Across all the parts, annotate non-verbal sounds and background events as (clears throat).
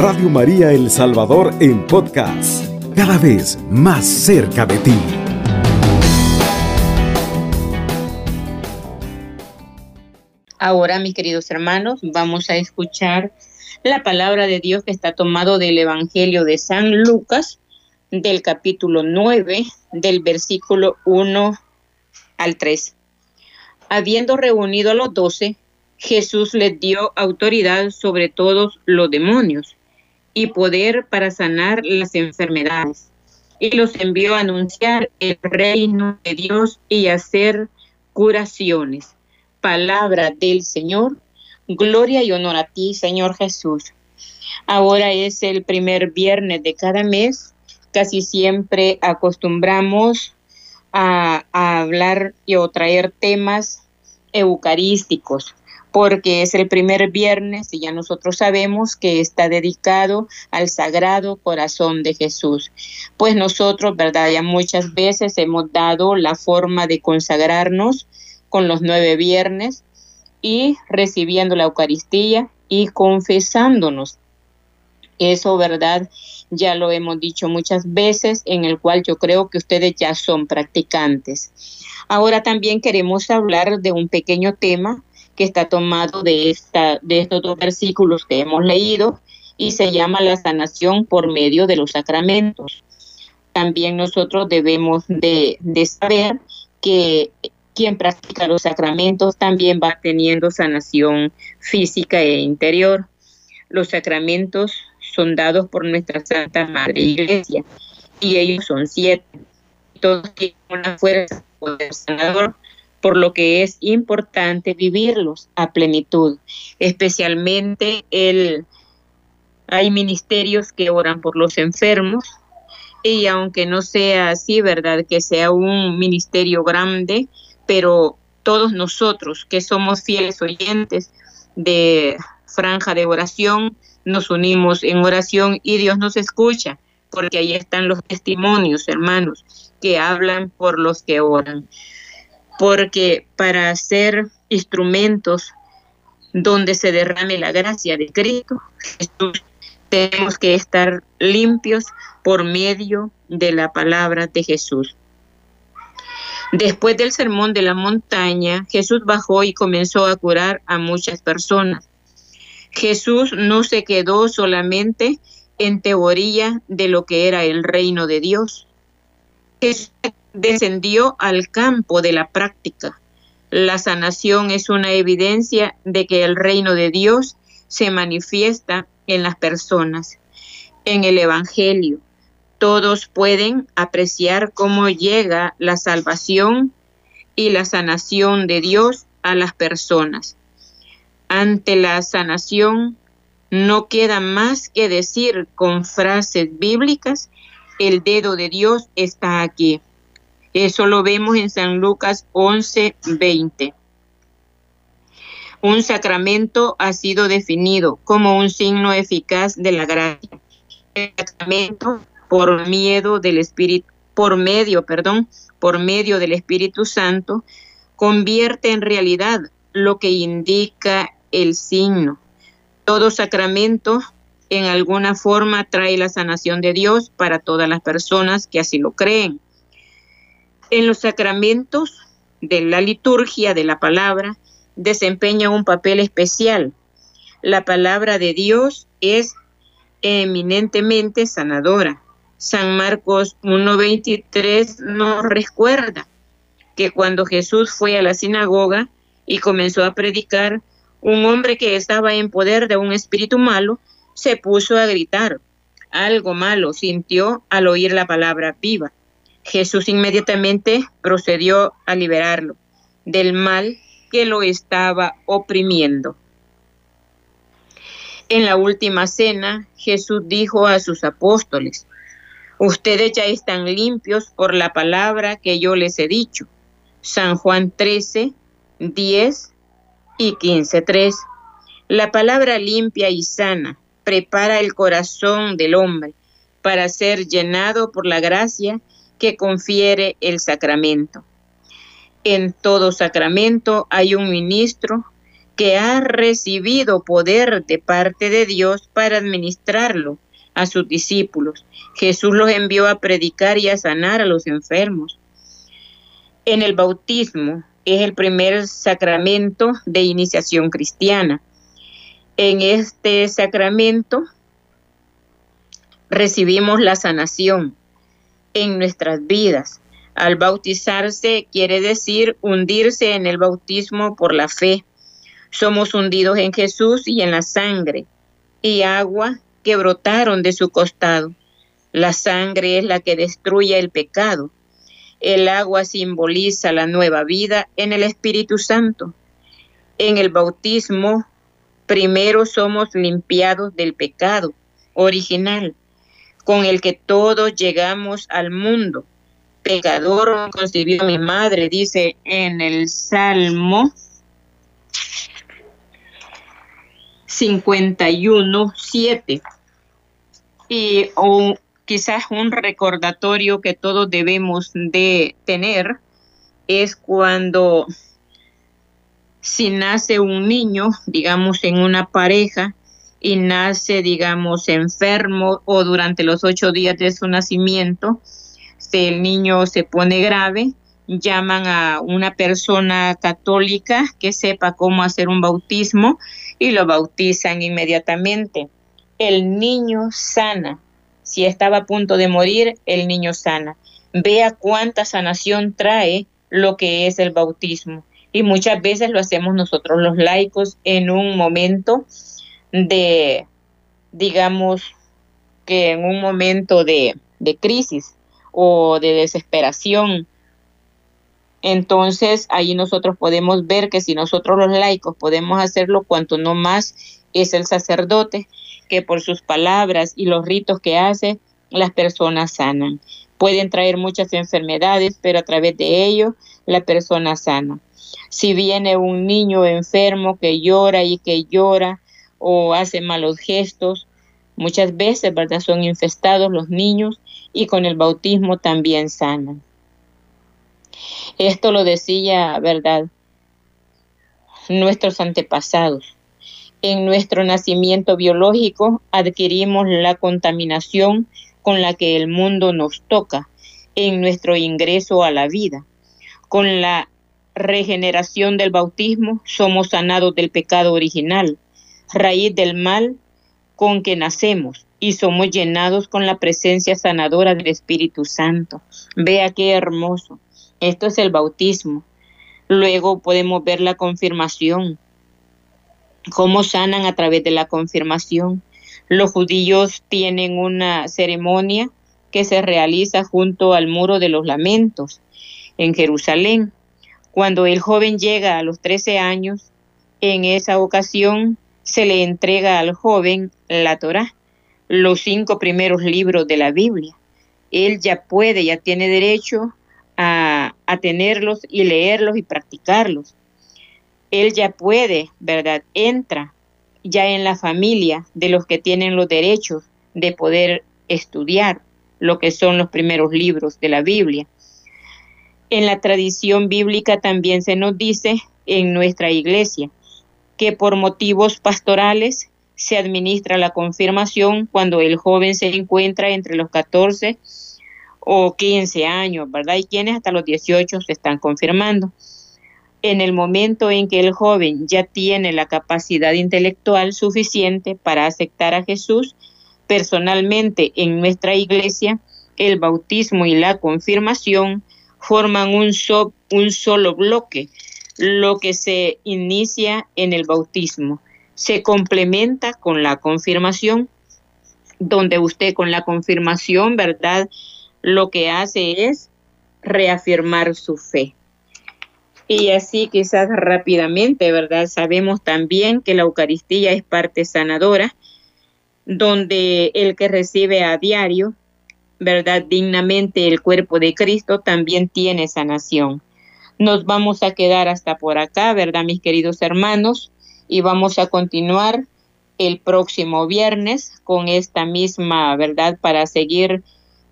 Radio María El Salvador en podcast, cada vez más cerca de ti. Ahora, mis queridos hermanos, vamos a escuchar la palabra de Dios que está tomado del Evangelio de San Lucas, del capítulo 9, del versículo 1 al 3. Habiendo reunido a los doce, Jesús les dio autoridad sobre todos los demonios y poder para sanar las enfermedades. Y los envió a anunciar el reino de Dios y hacer curaciones. Palabra del Señor. Gloria y honor a ti, Señor Jesús. Ahora es el primer viernes de cada mes. Casi siempre acostumbramos a, hablar y o traer temas eucarísticos porque es el primer viernes y ya nosotros sabemos que está dedicado al Sagrado Corazón de Jesús. Pues nosotros, ¿verdad? Ya muchas veces hemos dado la forma de consagrarnos con los nueve viernes y recibiendo la Eucaristía y confesándonos. Eso, ¿verdad? Ya lo hemos dicho muchas veces, en el cual yo creo que ustedes ya son practicantes. Ahora también queremos hablar de un pequeño tema que está tomado de, esta, de estos dos versículos que hemos leído y se llama la sanación por medio de los sacramentos. También nosotros debemos de, de saber que quien practica los sacramentos también va teniendo sanación física e interior. Los sacramentos son dados por nuestra Santa Madre Iglesia y ellos son siete. Todos tienen una fuerza poder sanador, por lo que es importante vivirlos a plenitud, especialmente el hay ministerios que oran por los enfermos y aunque no sea así, ¿verdad? Que sea un ministerio grande, pero todos nosotros que somos fieles oyentes de franja de oración, nos unimos en oración y Dios nos escucha, porque ahí están los testimonios, hermanos, que hablan por los que oran. Porque para ser instrumentos donde se derrame la gracia de Cristo, tenemos que estar limpios por medio de la palabra de Jesús. Después del sermón de la montaña, Jesús bajó y comenzó a curar a muchas personas. Jesús no se quedó solamente en teoría de lo que era el reino de Dios. Jesús descendió al campo de la práctica. La sanación es una evidencia de que el reino de Dios se manifiesta en las personas, en el Evangelio, todos pueden apreciar cómo llega la salvación y la sanación de Dios a las personas. Ante la sanación no queda más que decir con frases bíblicas, el dedo de Dios está aquí. Eso lo vemos en San Lucas 11, 20. Un sacramento ha sido definido como un signo eficaz de la gracia. El sacramento por miedo del Espíritu, por medio, perdón, por medio del Espíritu Santo, convierte en realidad lo que indica el signo. Todo sacramento en alguna forma trae la sanación de Dios para todas las personas que así lo creen. En los sacramentos de la liturgia de la palabra desempeña un papel especial. La palabra de Dios es eminentemente sanadora. San Marcos 1.23 nos recuerda que cuando Jesús fue a la sinagoga y comenzó a predicar, un hombre que estaba en poder de un espíritu malo se puso a gritar. Algo malo sintió al oír la palabra viva. Jesús inmediatamente procedió a liberarlo del mal que lo estaba oprimiendo. En la última cena, Jesús dijo a sus apóstoles, Ustedes ya están limpios por la palabra que yo les he dicho. San Juan 13, 10 y 15, 3. La palabra limpia y sana prepara el corazón del hombre para ser llenado por la gracia que confiere el sacramento. En todo sacramento hay un ministro que ha recibido poder de parte de Dios para administrarlo a sus discípulos. Jesús los envió a predicar y a sanar a los enfermos. En el bautismo es el primer sacramento de iniciación cristiana. En este sacramento recibimos la sanación en nuestras vidas. Al bautizarse quiere decir hundirse en el bautismo por la fe. Somos hundidos en Jesús y en la sangre y agua que brotaron de su costado. La sangre es la que destruye el pecado. El agua simboliza la nueva vida en el Espíritu Santo. En el bautismo, primero somos limpiados del pecado original con el que todos llegamos al mundo. Pecador concibió mi madre, dice en el Salmo 51, 7. Y quizás un recordatorio que todos debemos de tener es cuando si nace un niño, digamos en una pareja, y nace, digamos, enfermo o durante los ocho días de su nacimiento, si el niño se pone grave, llaman a una persona católica que sepa cómo hacer un bautismo y lo bautizan inmediatamente. El niño sana. Si estaba a punto de morir, el niño sana. Vea cuánta sanación trae lo que es el bautismo. Y muchas veces lo hacemos nosotros los laicos en un momento de, digamos, que en un momento de, de crisis o de desesperación, entonces ahí nosotros podemos ver que si nosotros los laicos podemos hacerlo, cuanto no más es el sacerdote, que por sus palabras y los ritos que hace, las personas sanan. Pueden traer muchas enfermedades, pero a través de ello la persona sana. Si viene un niño enfermo que llora y que llora o hace malos gestos. Muchas veces, ¿verdad? Son infestados los niños y con el bautismo también sanan. Esto lo decía, ¿verdad? Nuestros antepasados. En nuestro nacimiento biológico adquirimos la contaminación con la que el mundo nos toca en nuestro ingreso a la vida. Con la regeneración del bautismo somos sanados del pecado original raíz del mal con que nacemos y somos llenados con la presencia sanadora del Espíritu Santo. Vea qué hermoso. Esto es el bautismo. Luego podemos ver la confirmación, cómo sanan a través de la confirmación. Los judíos tienen una ceremonia que se realiza junto al muro de los lamentos en Jerusalén. Cuando el joven llega a los 13 años, en esa ocasión se le entrega al joven la Torá, los cinco primeros libros de la Biblia. Él ya puede, ya tiene derecho a, a tenerlos y leerlos y practicarlos. Él ya puede, ¿verdad? Entra ya en la familia de los que tienen los derechos de poder estudiar lo que son los primeros libros de la Biblia. En la tradición bíblica también se nos dice en nuestra iglesia que por motivos pastorales se administra la confirmación cuando el joven se encuentra entre los 14 o 15 años, ¿verdad? Y quienes hasta los 18 se están confirmando. En el momento en que el joven ya tiene la capacidad intelectual suficiente para aceptar a Jesús, personalmente en nuestra iglesia, el bautismo y la confirmación forman un, un solo bloque lo que se inicia en el bautismo. Se complementa con la confirmación, donde usted con la confirmación, ¿verdad? Lo que hace es reafirmar su fe. Y así quizás rápidamente, ¿verdad? Sabemos también que la Eucaristía es parte sanadora, donde el que recibe a diario, ¿verdad? Dignamente el cuerpo de Cristo también tiene sanación. Nos vamos a quedar hasta por acá, ¿verdad, mis queridos hermanos? Y vamos a continuar el próximo viernes con esta misma, ¿verdad? Para seguir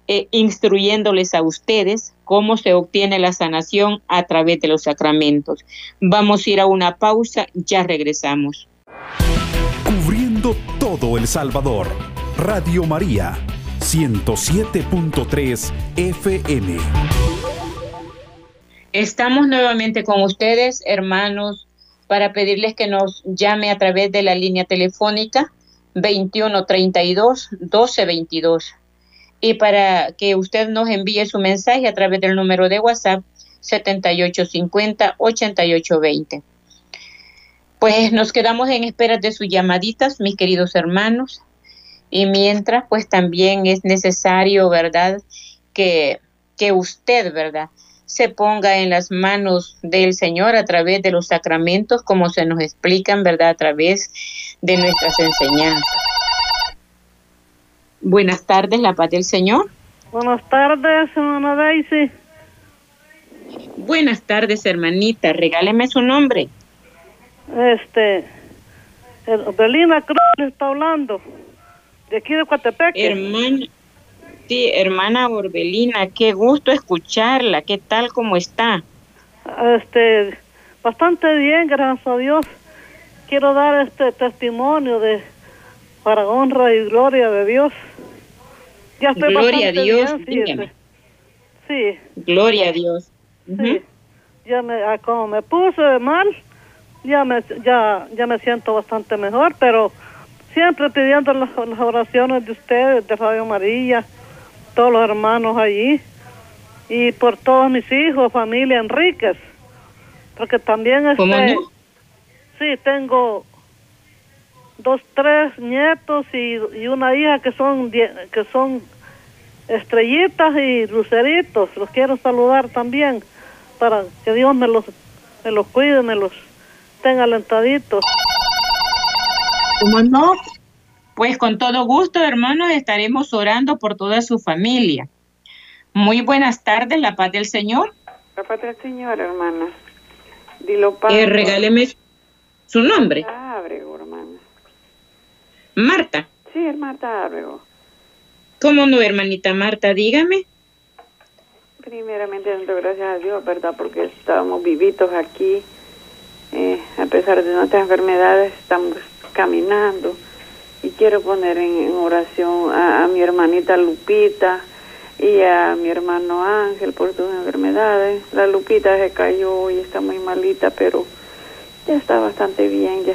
eh, instruyéndoles a ustedes cómo se obtiene la sanación a través de los sacramentos. Vamos a ir a una pausa, ya regresamos. Cubriendo todo El Salvador. Radio María, 107.3 FM. Estamos nuevamente con ustedes, hermanos, para pedirles que nos llame a través de la línea telefónica 2132 1222 y para que usted nos envíe su mensaje a través del número de WhatsApp 7850-8820. Pues nos quedamos en espera de sus llamaditas, mis queridos hermanos, y mientras, pues también es necesario, ¿verdad?, que, que usted, ¿verdad?, se ponga en las manos del Señor a través de los sacramentos, como se nos explican, ¿verdad?, a través de nuestras enseñanzas. Buenas tardes, la paz del Señor. Buenas tardes, hermana Daisy. Buenas tardes, hermanita. Regáleme su nombre. Este, Belina Cruz está hablando, de aquí de Coatepec. Hermana, sí, hermana Orbelina, qué gusto escucharla. ¿Qué tal, cómo está? Este, bastante bien, gracias a Dios. Quiero dar este testimonio de para honra y gloria de Dios. Ya estoy gloria a Dios. Bien, sí. Gloria a Dios. Sí. Ya me, ah, como me puse mal, ya me, ya, ya me siento bastante mejor, pero siempre pidiendo las, oraciones de ustedes, de Radio María, todos los hermanos allí, y por todos mis hijos, familia Enríquez, porque también este, sí, tengo dos, tres nietos y, una hija que son, que son estrellitas y luceritos. Los quiero saludar también para que Dios me los, me los cuide, me los tenga alentaditos. ¿Cómo no? Pues con todo gusto, hermanos, estaremos orando por toda su familia. Muy buenas tardes, la paz del Señor. La paz del Señor, hermana. Dilo, eh, regáleme su nombre. Marta. Sí, es Marta Ábrego. ¿Cómo no, hermanita Marta? Dígame. Primeramente, gracias a Dios, ¿verdad? Porque estamos vivitos aquí. Eh, a pesar de nuestras enfermedades, estamos caminando. Quiero poner en, oración a, mi hermanita Lupita y a mi hermano Ángel por sus enfermedades. La Lupita se cayó y está muy malita, pero ya está bastante bien, ya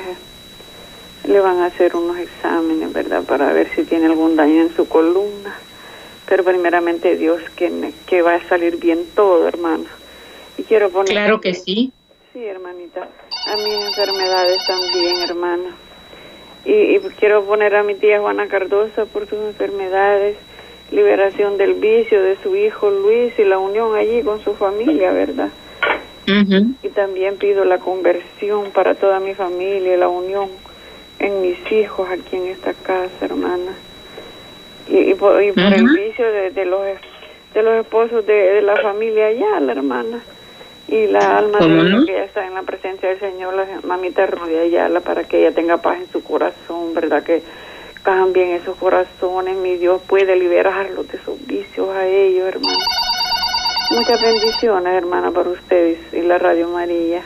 le van a hacer unos exámenes, ¿verdad? Para ver si tiene algún daño en su columna. Pero primeramente Dios que, que va a salir bien todo, hermano. Y quiero poner... Claro que sí. Sí, hermanita. A mis enfermedades también, hermana. Y, y quiero poner a mi tía Juana Cardosa por sus enfermedades, liberación del vicio de su hijo Luis y la unión allí con su familia, ¿verdad? Y también pido la conversión para toda mi familia, la unión en mis hijos aquí en esta casa, hermana. Y, por, el vicio de, los de los esposos de, la familia allá, la hermana. Y la alma de que está en la presencia del Señor, la mamita Rudy Ayala, para que ella tenga paz en su corazón, ¿verdad? Que cambien esos corazones, mi Dios puede liberarlos de esos vicios a ellos, hermana. Muchas bendiciones, hermana, para ustedes y la Radio María.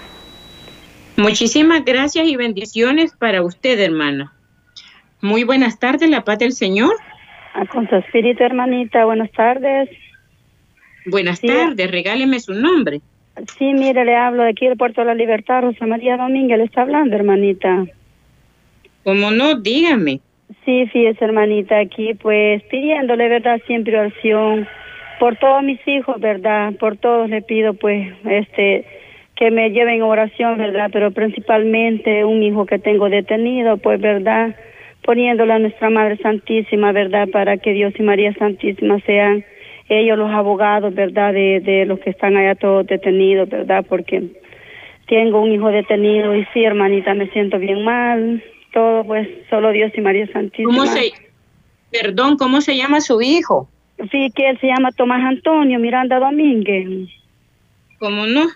Muchísimas gracias y bendiciones para usted, hermana. Muy buenas tardes, la paz del Señor. Ah, con su espíritu, hermanita, buenas tardes. Buenas tardes, regáleme su nombre. Sí, mire, le hablo de aquí del Puerto de la Libertad, Rosa María Domínguez, le está hablando, hermanita. ¿Cómo no? Dígame. Sí, fíjese, hermanita, aquí pues pidiéndole, ¿verdad? Siempre oración por todos mis hijos, ¿verdad? Por todos le pido, pues, este que me lleven oración, ¿verdad? Pero principalmente un hijo que tengo detenido, pues, ¿verdad? Poniéndole a nuestra Madre Santísima, ¿verdad? Para que Dios y María Santísima sean ellos los abogados, ¿verdad? De, de los que están allá todos detenidos, ¿verdad? Porque tengo un hijo detenido y sí, hermanita, me siento bien mal. Todo, pues, solo Dios y María Santísima. ¿Cómo se, perdón, cómo se llama su hijo? Sí, que él se llama Tomás Antonio Miranda Domínguez. ¿Cómo no?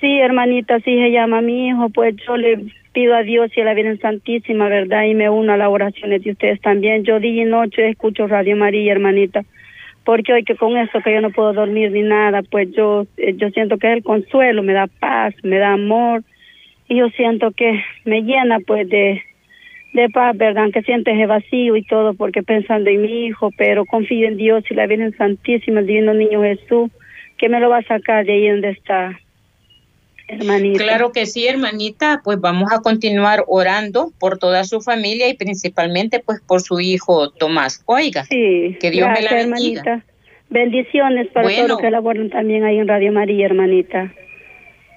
Sí, hermanita, así se llama mi hijo, pues yo le pido a Dios y a la Virgen Santísima, ¿verdad? Y me uno a las oraciones de ustedes también. Yo día y noche escucho Radio María, hermanita, porque hoy que con eso que yo no puedo dormir ni nada, pues yo, eh, yo siento que es el consuelo, me da paz, me da amor, y yo siento que me llena pues de, de paz, ¿verdad? Que sientes vacío y todo, porque pensando en mi hijo, pero confío en Dios y la Virgen Santísima, el Divino Niño Jesús, que me lo va a sacar de ahí donde está. Hermanita. Claro que sí, hermanita, pues vamos a continuar orando por toda su familia y principalmente pues por su hijo Tomás. Oiga, sí, que Dios me la bendiga. Hermanita. Bendiciones para todos los que laboran también ahí en Radio María, hermanita.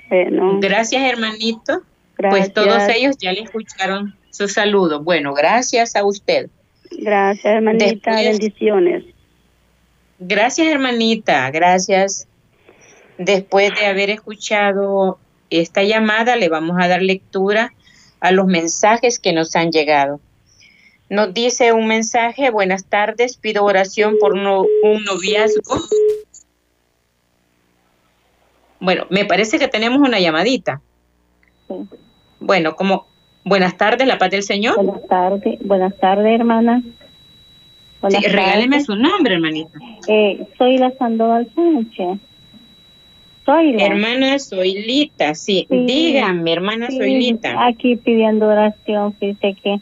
Bueno. Gracias, hermanito. Pues todos ellos ya le escucharon su saludo. Bueno, gracias a usted. Gracias, hermanita. bendiciones. Gracias, hermanita. Gracias. Después de haber escuchado esta llamada, le vamos a dar lectura a los mensajes que nos han llegado. Nos dice un mensaje, buenas tardes, pido oración por un noviazgo. Bueno, me parece que tenemos una llamadita. Bueno, como buenas tardes, la paz del Señor. Buenas tardes, buenas tardes, hermana. sí, regáleme su nombre, hermanita. Eh, soy la Sandoval Sánchez. Soy la. Hermana, soy Lita, sí. Dígame, hermana, soy Lita. Aquí pidiendo oración, fíjese que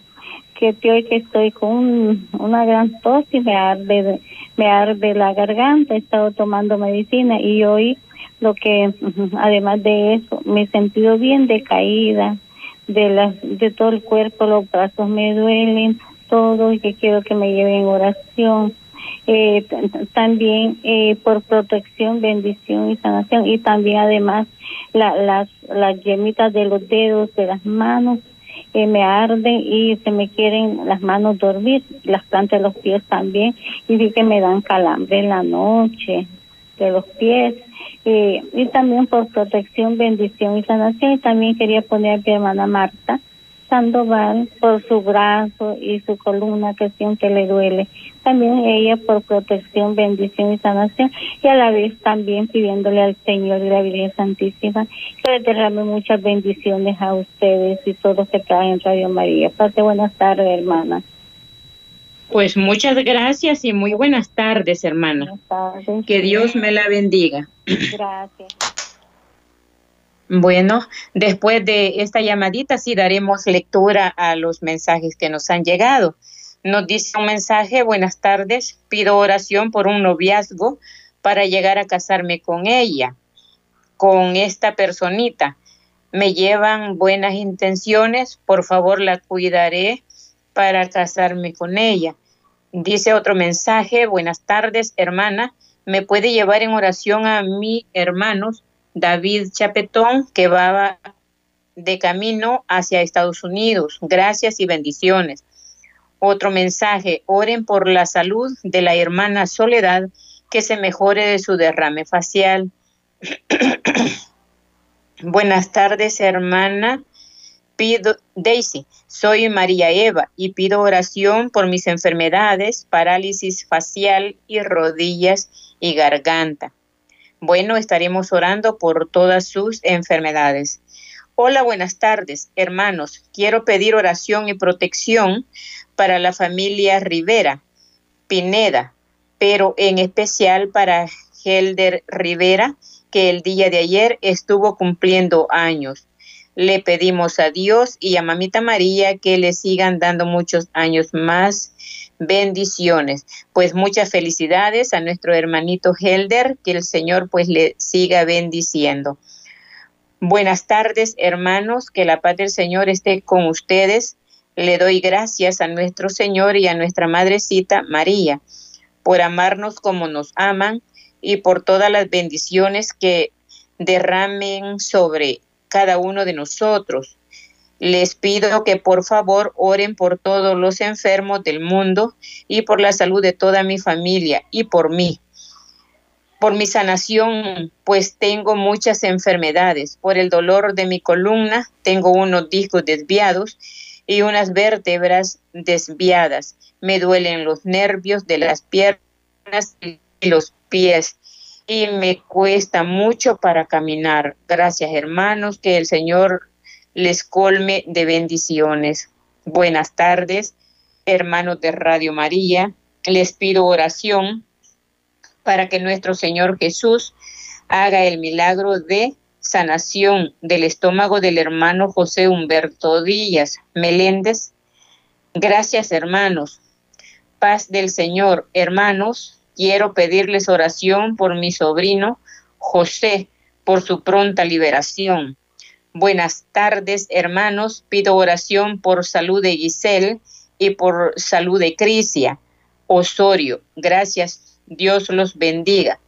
que hoy que estoy con una gran tos y me arde, me arde la garganta, he estado tomando medicina y hoy lo que (laughs) además de eso me he sentido bien decaída de las de todo el cuerpo los brazos me duelen todo y que quiero que me lleven oración eh, también eh, por protección bendición y sanación. Y también además la, las las yemitas de los dedos de las manos eh, me arden y se me quieren las manos dormir las plantas de los pies también. Y vi que me dan calambre en la noche de los pies. Eh, y también por protección, bendición y sanación. Y también quería poner a mi hermana Marta Sandoval por su brazo y su columna que siempre le duele. También ella por protección, bendición y sanación. Y a la vez también pidiéndole al Señor y la Virgen Santísima que le derrame muchas bendiciones a ustedes y todos que traen en Radio María. Pase buenas tardes, hermana. Pues muchas gracias y muy buenas tardes, hermana. Que Dios me la bendiga. Gracias. Bueno, después de esta llamadita sí daremos lectura a los mensajes que nos han llegado. Nos dice un mensaje, buenas tardes, pido oración por un noviazgo para llegar a casarme con ella, con esta personita. Me llevan buenas intenciones, por favor la cuidaré para casarme con ella. Dice otro mensaje, buenas tardes, hermana. ¿Me puede llevar en oración a mi hermanos David Chapetón, que va de camino hacia Estados Unidos? Gracias y bendiciones. Otro mensaje, oren por la salud de la hermana Soledad, que se mejore de su derrame facial. (clears throat) Buenas tardes, hermana pido, Daisy, soy María Eva y pido oración por mis enfermedades, parálisis facial y rodillas y garganta. Bueno, estaremos orando por todas sus enfermedades. Hola, buenas tardes, hermanos. Quiero pedir oración y protección para la familia Rivera, Pineda, pero en especial para Helder Rivera, que el día de ayer estuvo cumpliendo años le pedimos a Dios y a Mamita María que le sigan dando muchos años más. Bendiciones. Pues muchas felicidades a nuestro hermanito Helder, que el Señor pues le siga bendiciendo. Buenas tardes, hermanos, que la paz del Señor esté con ustedes. Le doy gracias a nuestro Señor y a nuestra Madrecita María por amarnos como nos aman y por todas las bendiciones que derramen sobre cada uno de nosotros. Les pido que por favor oren por todos los enfermos del mundo y por la salud de toda mi familia y por mí. Por mi sanación, pues tengo muchas enfermedades. Por el dolor de mi columna, tengo unos discos desviados y unas vértebras desviadas. Me duelen los nervios de las piernas y los pies y me cuesta mucho para caminar. Gracias hermanos, que el Señor les colme de bendiciones. Buenas tardes, hermanos de Radio María. Les pido oración para que nuestro Señor Jesús haga el milagro de sanación del estómago del hermano José Humberto Díaz Meléndez. Gracias, hermanos. Paz del Señor, hermanos. Quiero pedirles oración por mi sobrino José, por su pronta liberación. Buenas tardes, hermanos. Pido oración por salud de Giselle y por salud de Crisia Osorio. Gracias. Dios los bendiga.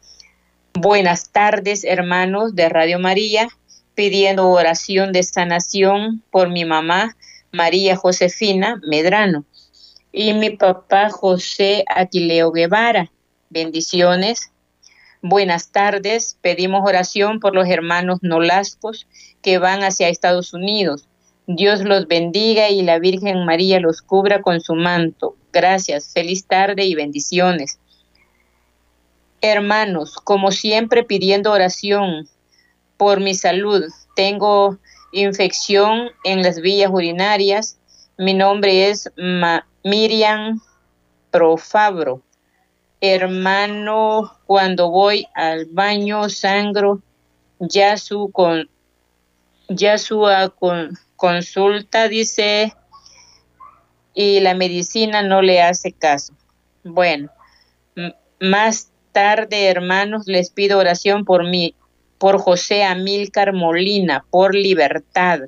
Buenas tardes, hermanos de Radio María, pidiendo oración de sanación por mi mamá, María Josefina Medrano, y mi papá José Aquileo Guevara. Bendiciones. Buenas tardes, pedimos oración por los hermanos Nolascos que van hacia Estados Unidos. Dios los bendiga y la Virgen María los cubra con su manto. Gracias, feliz tarde y bendiciones. Hermanos, como siempre pidiendo oración por mi salud. Tengo infección en las vías urinarias. Mi nombre es Miriam Profabro. Hermano, cuando voy al baño sangro, ya su con ya su con, consulta dice y la medicina no le hace caso. Bueno, más tarde, hermanos, les pido oración por mí, por José Amílcar Molina, por libertad.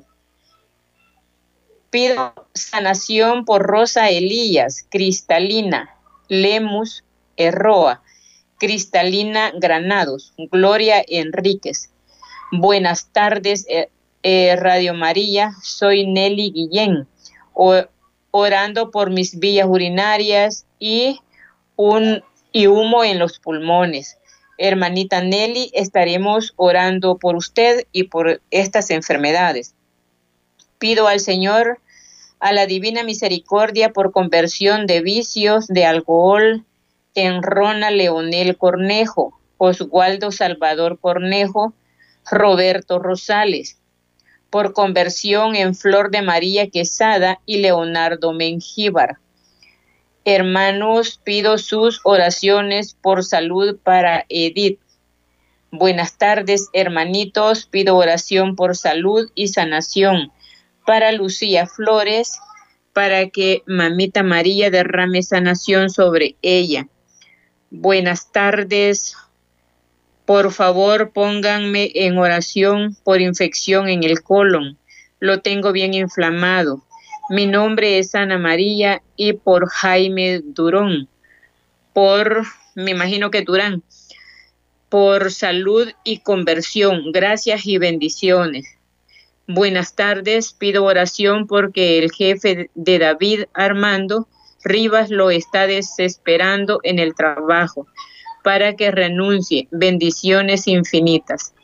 Pido sanación por Rosa Elías, Cristalina, Lemus, Erroa, Cristalina Granados, Gloria Enríquez. Buenas tardes, eh, Radio María, soy Nelly Guillén, orando por mis vías urinarias y un y humo en los pulmones. Hermanita Nelly, estaremos orando por usted y por estas enfermedades. Pido al Señor, a la Divina Misericordia, por conversión de vicios de alcohol en Rona Leonel Cornejo, Oswaldo Salvador Cornejo, Roberto Rosales, por conversión en Flor de María Quesada y Leonardo Mengíbar Hermanos, pido sus oraciones por salud para Edith. Buenas tardes, hermanitos. Pido oración por salud y sanación para Lucía Flores, para que Mamita María derrame sanación sobre ella. Buenas tardes. Por favor, pónganme en oración por infección en el colon. Lo tengo bien inflamado. Mi nombre es Ana María y por Jaime Durón, por, me imagino que Durán, por salud y conversión. Gracias y bendiciones. Buenas tardes, pido oración porque el jefe de David, Armando Rivas, lo está desesperando en el trabajo para que renuncie. Bendiciones infinitas.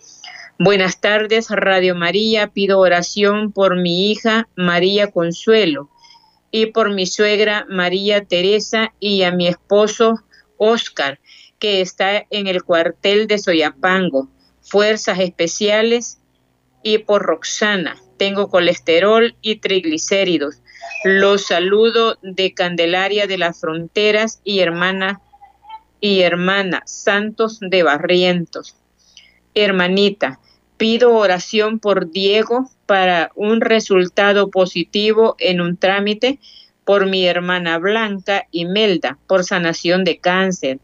Buenas tardes, Radio María. Pido oración por mi hija María Consuelo y por mi suegra María Teresa y a mi esposo Oscar, que está en el cuartel de Soyapango. Fuerzas especiales y por Roxana. Tengo colesterol y triglicéridos. Los saludo de Candelaria de las Fronteras y hermana y hermana Santos de Barrientos. Hermanita, Pido oración por Diego para un resultado positivo en un trámite, por mi hermana Blanca y Melda por sanación de cáncer,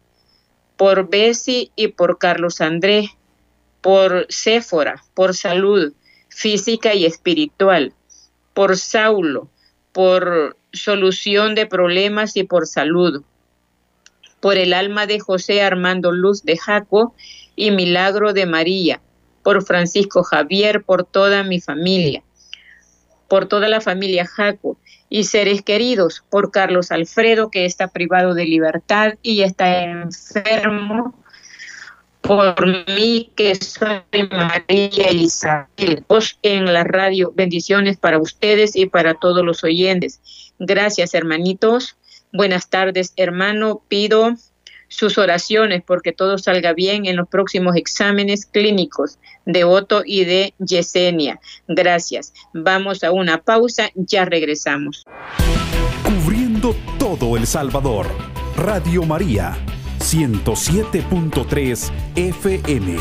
por Bessie y por Carlos Andrés, por Séfora por salud física y espiritual, por Saulo por solución de problemas y por salud, por el alma de José Armando Luz de Jaco y milagro de María, por Francisco Javier, por toda mi familia, por toda la familia Jaco y seres queridos, por Carlos Alfredo, que está privado de libertad y está enfermo, por mí, que soy María Isabel, en la radio. Bendiciones para ustedes y para todos los oyentes. Gracias, hermanitos. Buenas tardes, hermano. Pido sus oraciones porque todo salga bien en los próximos exámenes clínicos de Otto y de Yesenia. Gracias. Vamos a una pausa, ya regresamos. Cubriendo todo El Salvador. Radio María 107.3 FM.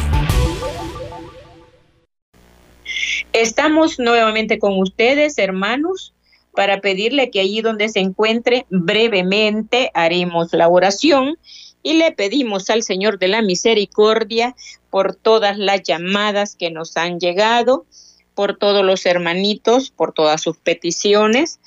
Estamos nuevamente con ustedes, hermanos, para pedirle que allí donde se encuentre brevemente haremos la oración y le pedimos al Señor de la Misericordia por todas las llamadas que nos han llegado, por todos los hermanitos, por todas sus peticiones,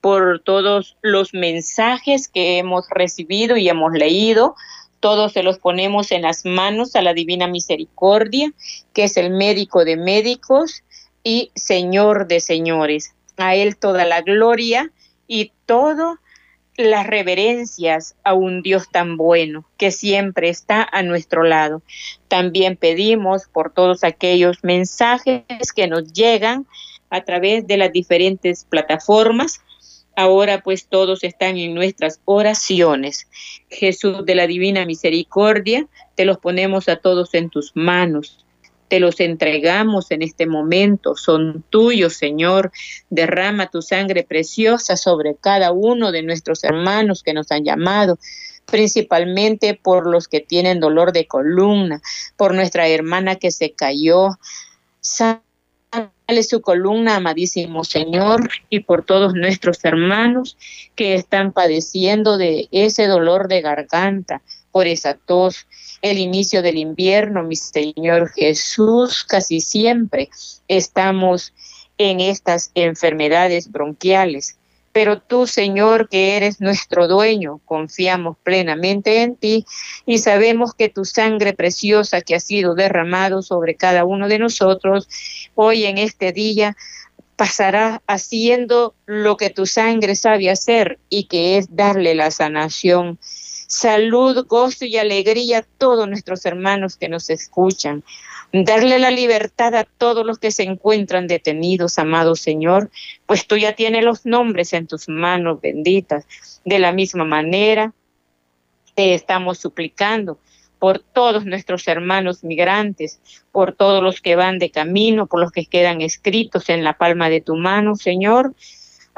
por todos los mensajes que hemos recibido y hemos leído. Todos se los ponemos en las manos a la Divina Misericordia, que es el médico de médicos y Señor de señores. A Él toda la gloria y todo las reverencias a un Dios tan bueno que siempre está a nuestro lado. También pedimos por todos aquellos mensajes que nos llegan a través de las diferentes plataformas. Ahora pues todos están en nuestras oraciones. Jesús de la Divina Misericordia, te los ponemos a todos en tus manos te los entregamos en este momento, son tuyos, Señor. Derrama tu sangre preciosa sobre cada uno de nuestros hermanos que nos han llamado, principalmente por los que tienen dolor de columna, por nuestra hermana que se cayó. Sale su columna, amadísimo Señor, y por todos nuestros hermanos que están padeciendo de ese dolor de garganta, por esa tos el inicio del invierno, mi Señor Jesús, casi siempre estamos en estas enfermedades bronquiales. Pero tú, Señor, que eres nuestro dueño, confiamos plenamente en ti y sabemos que tu sangre preciosa que ha sido derramado sobre cada uno de nosotros, hoy en este día, pasará haciendo lo que tu sangre sabe hacer y que es darle la sanación salud, gozo y alegría a todos nuestros hermanos que nos escuchan. Darle la libertad a todos los que se encuentran detenidos, amado Señor, pues tú ya tienes los nombres en tus manos benditas. De la misma manera, te estamos suplicando por todos nuestros hermanos migrantes, por todos los que van de camino, por los que quedan escritos en la palma de tu mano, Señor,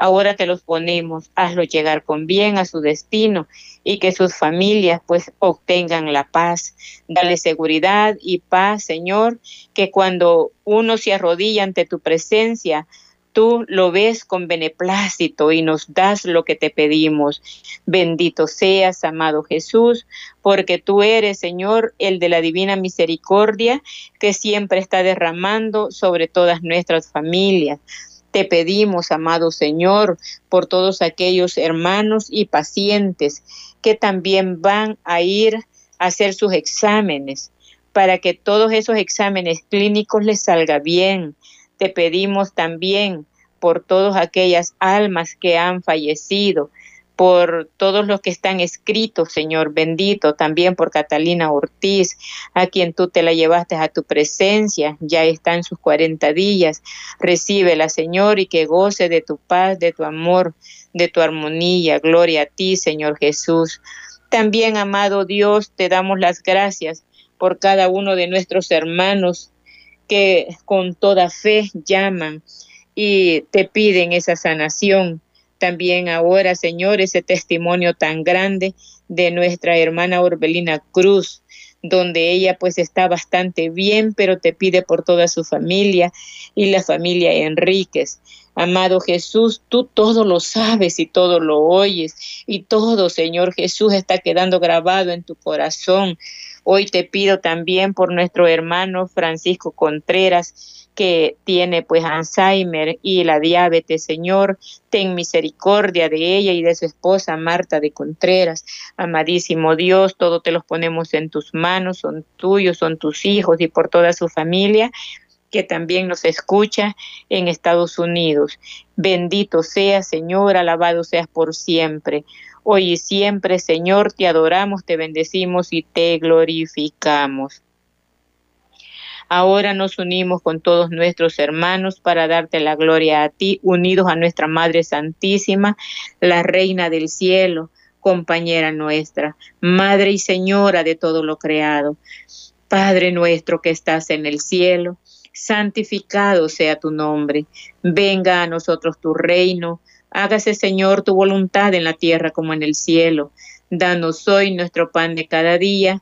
Ahora te los ponemos, hazlo llegar con bien a su destino y que sus familias pues obtengan la paz. Dale seguridad y paz, Señor, que cuando uno se arrodilla ante tu presencia, tú lo ves con beneplácito y nos das lo que te pedimos. Bendito seas, amado Jesús, porque tú eres, Señor, el de la divina misericordia que siempre está derramando sobre todas nuestras familias. Te pedimos, amado Señor, por todos aquellos hermanos y pacientes que también van a ir a hacer sus exámenes, para que todos esos exámenes clínicos les salga bien. Te pedimos también por todas aquellas almas que han fallecido, por todos los que están escritos, Señor bendito, también por Catalina Ortiz, a quien tú te la llevaste a tu presencia, ya está en sus 40 días. Recíbela, Señor, y que goce de tu paz, de tu amor, de tu armonía. Gloria a ti, Señor Jesús. También, amado Dios, te damos las gracias por cada uno de nuestros hermanos que con toda fe llaman y te piden esa sanación también ahora, Señor, ese testimonio tan grande de nuestra hermana Orbelina Cruz, donde ella pues está bastante bien, pero te pide por toda su familia y la familia Enríquez. Amado Jesús, tú todo lo sabes y todo lo oyes y todo, Señor Jesús, está quedando grabado en tu corazón. Hoy te pido también por nuestro hermano Francisco Contreras, que tiene pues Alzheimer y la diabetes, Señor, ten misericordia de ella y de su esposa Marta de Contreras. Amadísimo Dios, todo te los ponemos en tus manos, son tuyos, son tus hijos y por toda su familia que también nos escucha en Estados Unidos. Bendito sea, Señor, alabado seas por siempre. Hoy y siempre, Señor, te adoramos, te bendecimos y te glorificamos. Ahora nos unimos con todos nuestros hermanos para darte la gloria a ti, unidos a nuestra Madre Santísima, la Reina del Cielo, compañera nuestra, Madre y Señora de todo lo creado. Padre nuestro que estás en el cielo, santificado sea tu nombre, venga a nosotros tu reino, hágase Señor tu voluntad en la tierra como en el cielo. Danos hoy nuestro pan de cada día.